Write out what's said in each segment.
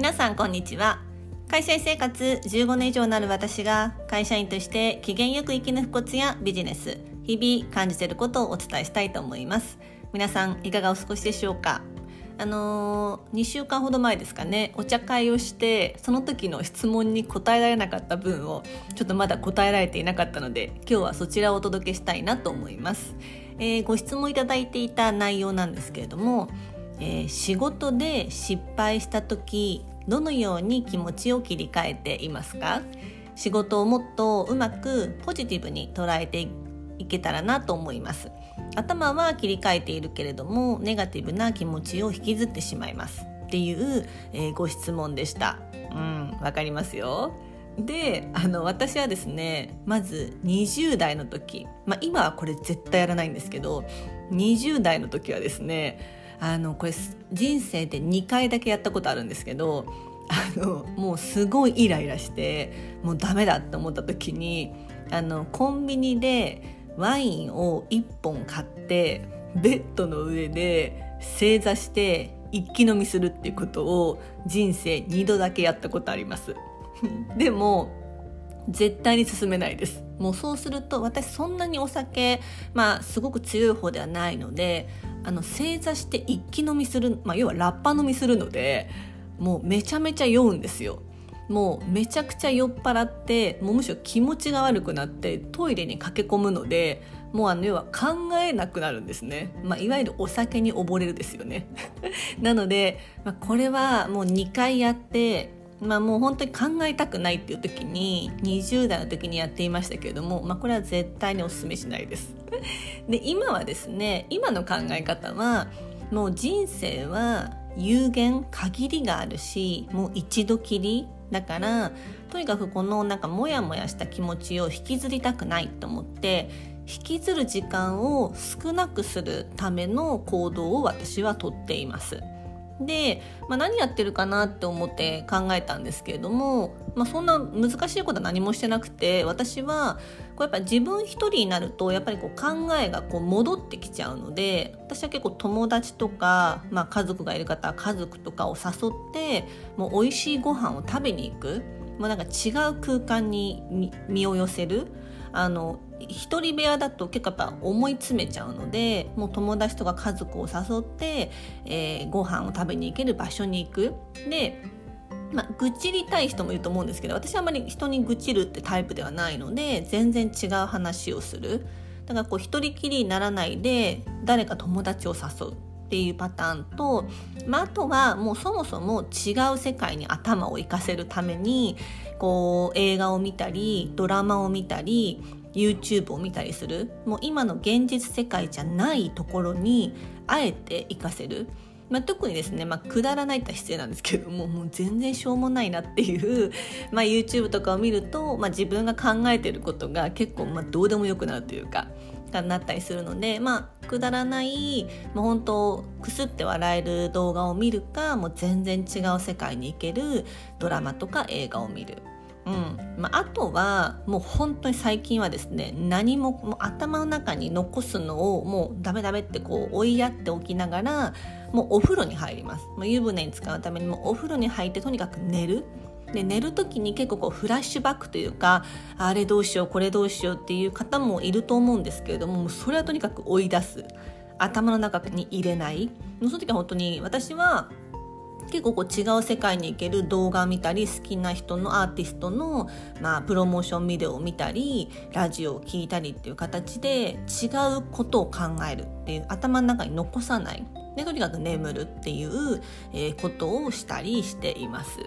皆さんこんにちは。会社員生活15年以上になる私が会社員として機嫌よく生き抜くコツやビジネス日々感じていることをお伝えしたいと思います。皆さんいかがお過ごしでしょうか？あのー、2週間ほど前ですかね。お茶会をしてその時の質問に答えられなかった分をちょっとまだ答えられていなかったので今日はそちらをお届けしたいなと思います、えー、ご質問いただいていた内容なんですけれどもえー、仕事で失敗した時どのように気持ちを切り替えていますか？仕事をもっとうまくポジティブに捉えていけたらなと思います。頭は切り替えているけれどもネガティブな気持ちを引きずってしまいます。っていう、えー、ご質問でした。うんわかりますよ。であの私はですねまず20代の時、まあ、今はこれ絶対やらないんですけど20代の時はですねあのこれ人生で2回だけやったことあるんですけどあのもうすごいイライラしてもうダメだって思った時にあのコンビニでワインを1本買ってベッドの上で正座して一気飲みするっていうことを人生2度だけやったことあります。でも絶対に進めないです。もうそうすると私そんなにお酒まあすごく強い方ではないのであの正座して一気飲みする、まあ、要はラッパ飲みするのでもうめちゃめちゃ酔うんですよ。もうめちゃくちゃ酔っ払ってもうむしろ気持ちが悪くなってトイレに駆け込むのでもうあの要は考えなくなるんですね、まあ、いわゆるお酒に溺れるですよね。なので、まあ、これはもう2回やってまあもう本当に考えたくないっていう時に20代の時にやっていましたけれども、まあ、これは絶対にお勧めしないです。で今はですね今の考え方はもう人生は有限限りがあるしもう一度きりだからとにかくこのなんかモヤモヤした気持ちを引きずりたくないと思って引きずる時間を少なくするための行動を私はとっています。で、まあ、何やってるかなって思って考えたんですけれども、まあ、そんな難しいことは何もしてなくて私はこうやっぱ自分一人になるとやっぱりこう考えがこう戻ってきちゃうので私は結構友達とか、まあ、家族がいる方は家族とかを誘ってもう美味しいご飯を食べに行くもうなんか違う空間に身を寄せるあの一人部屋だと結構やっぱ思い詰めちゃうのでもう友達とか家族を誘って、えー、ご飯を食べに行ける場所に行く。でまあ、愚痴りたい人もいると思うんですけど私はあまり人に愚痴るってタイプではないので全然違う話をする。だからこう一人きりにならないで誰か友達を誘う。っていうパターンと、まあ、あとはもうそもそも違う世界に頭を生かせるためにこう映画を見たりドラマを見たり YouTube を見たりするもう今の現実世界じゃないところにあえて活かせる、まあ、特にですね、まあ、くだらないって失礼なんですけど ももう全然しょうもないなっていう、まあ、YouTube とかを見ると、まあ、自分が考えてることが結構まあどうでもよくなるというか。なったりするのでまあくだらないもう本当くすって笑える動画を見るかもう全然違う世界に行けるドラマとか映画を見る。うん。まあ、あとはもう本当に最近はですね何ももう頭の中に残すのをもうダメダメってこう追いやっておきながらもうお風呂に入ります。もう湯船に使うためにもお風呂に入ってとにかく寝る。で寝る時に結構こうフラッシュバックというかあれどうしようこれどうしようっていう方もいると思うんですけれどもそれはとにかく追い出す。頭の中に入れない。その時は本当に私は結構こう違う世界に行ける動画を見たり好きな人のアーティストの、まあ、プロモーションビデオを見たりラジオを聴いたりっていう形で違うことを考えるっていう頭の中に残さない。でとにかく眠るっていう、えー、ことをしたりしています。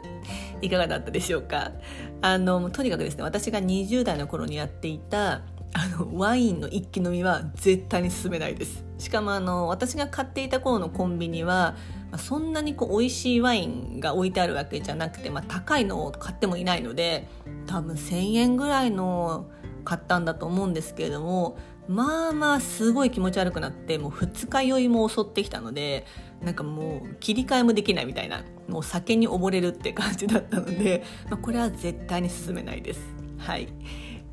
いかがだったでしょうか？あのとにかくですね私が20代の頃にやっていたあのワインの一気飲みは絶対に進めないです。しかもあの私が買っていた頃のコンビニは、そんなにこう美味しいワインが置いてあるわけじゃなくて、まあ、高いのを買ってもいないので多分1,000円ぐらいの買ったんだと思うんですけれどもまあまあすごい気持ち悪くなってもう二日酔いも襲ってきたのでなんかもう切り替えもできないみたいなもう酒に溺れるって感じだったので、まあ、これは絶対に進めないです。はい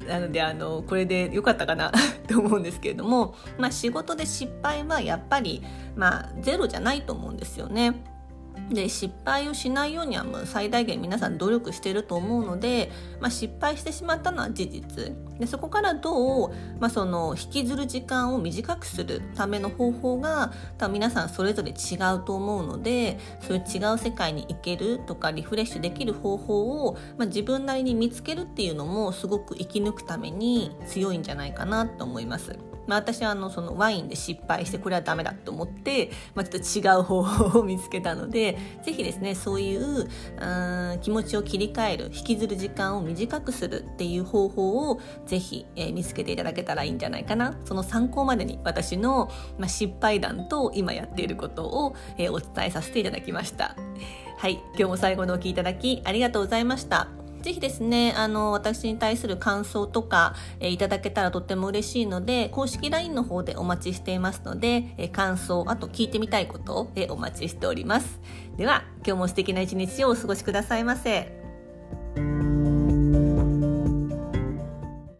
なのであのこれで良かったかな と思うんですけれども、まあ、仕事で失敗はやっぱり、まあ、ゼロじゃないと思うんですよね。で失敗をしないようにはもう最大限皆さん努力してると思うので、まあ、失敗してしまったのは事実でそこからどう、まあ、その引きずる時間を短くするための方法が多分皆さんそれぞれ違うと思うのでそういう違う世界に行けるとかリフレッシュできる方法を、まあ、自分なりに見つけるっていうのもすごく生き抜くために強いんじゃないかなと思います。まあ、私はあのそのワインで失敗してこれはダメだと思って、まあ、ちょっと違う方法を見つけたので是非ですねそういううん気持ちを切り替える引きずる時間を短くするっていう方法を是非、えー、見つけていただけたらいいんじゃないかなその参考までに私の、まあ、失敗談と今やっていることを、えー、お伝えさせていただきました。はい、今日も最後のお聴きいただきありがとうございました。ぜひですね、あの、私に対する感想とか、えー、いただけたらとっても嬉しいので、公式 LINE の方でお待ちしていますので、えー、感想、あと聞いてみたいことを、えー、お待ちしております。では、今日も素敵な一日をお過ごしくださいませ。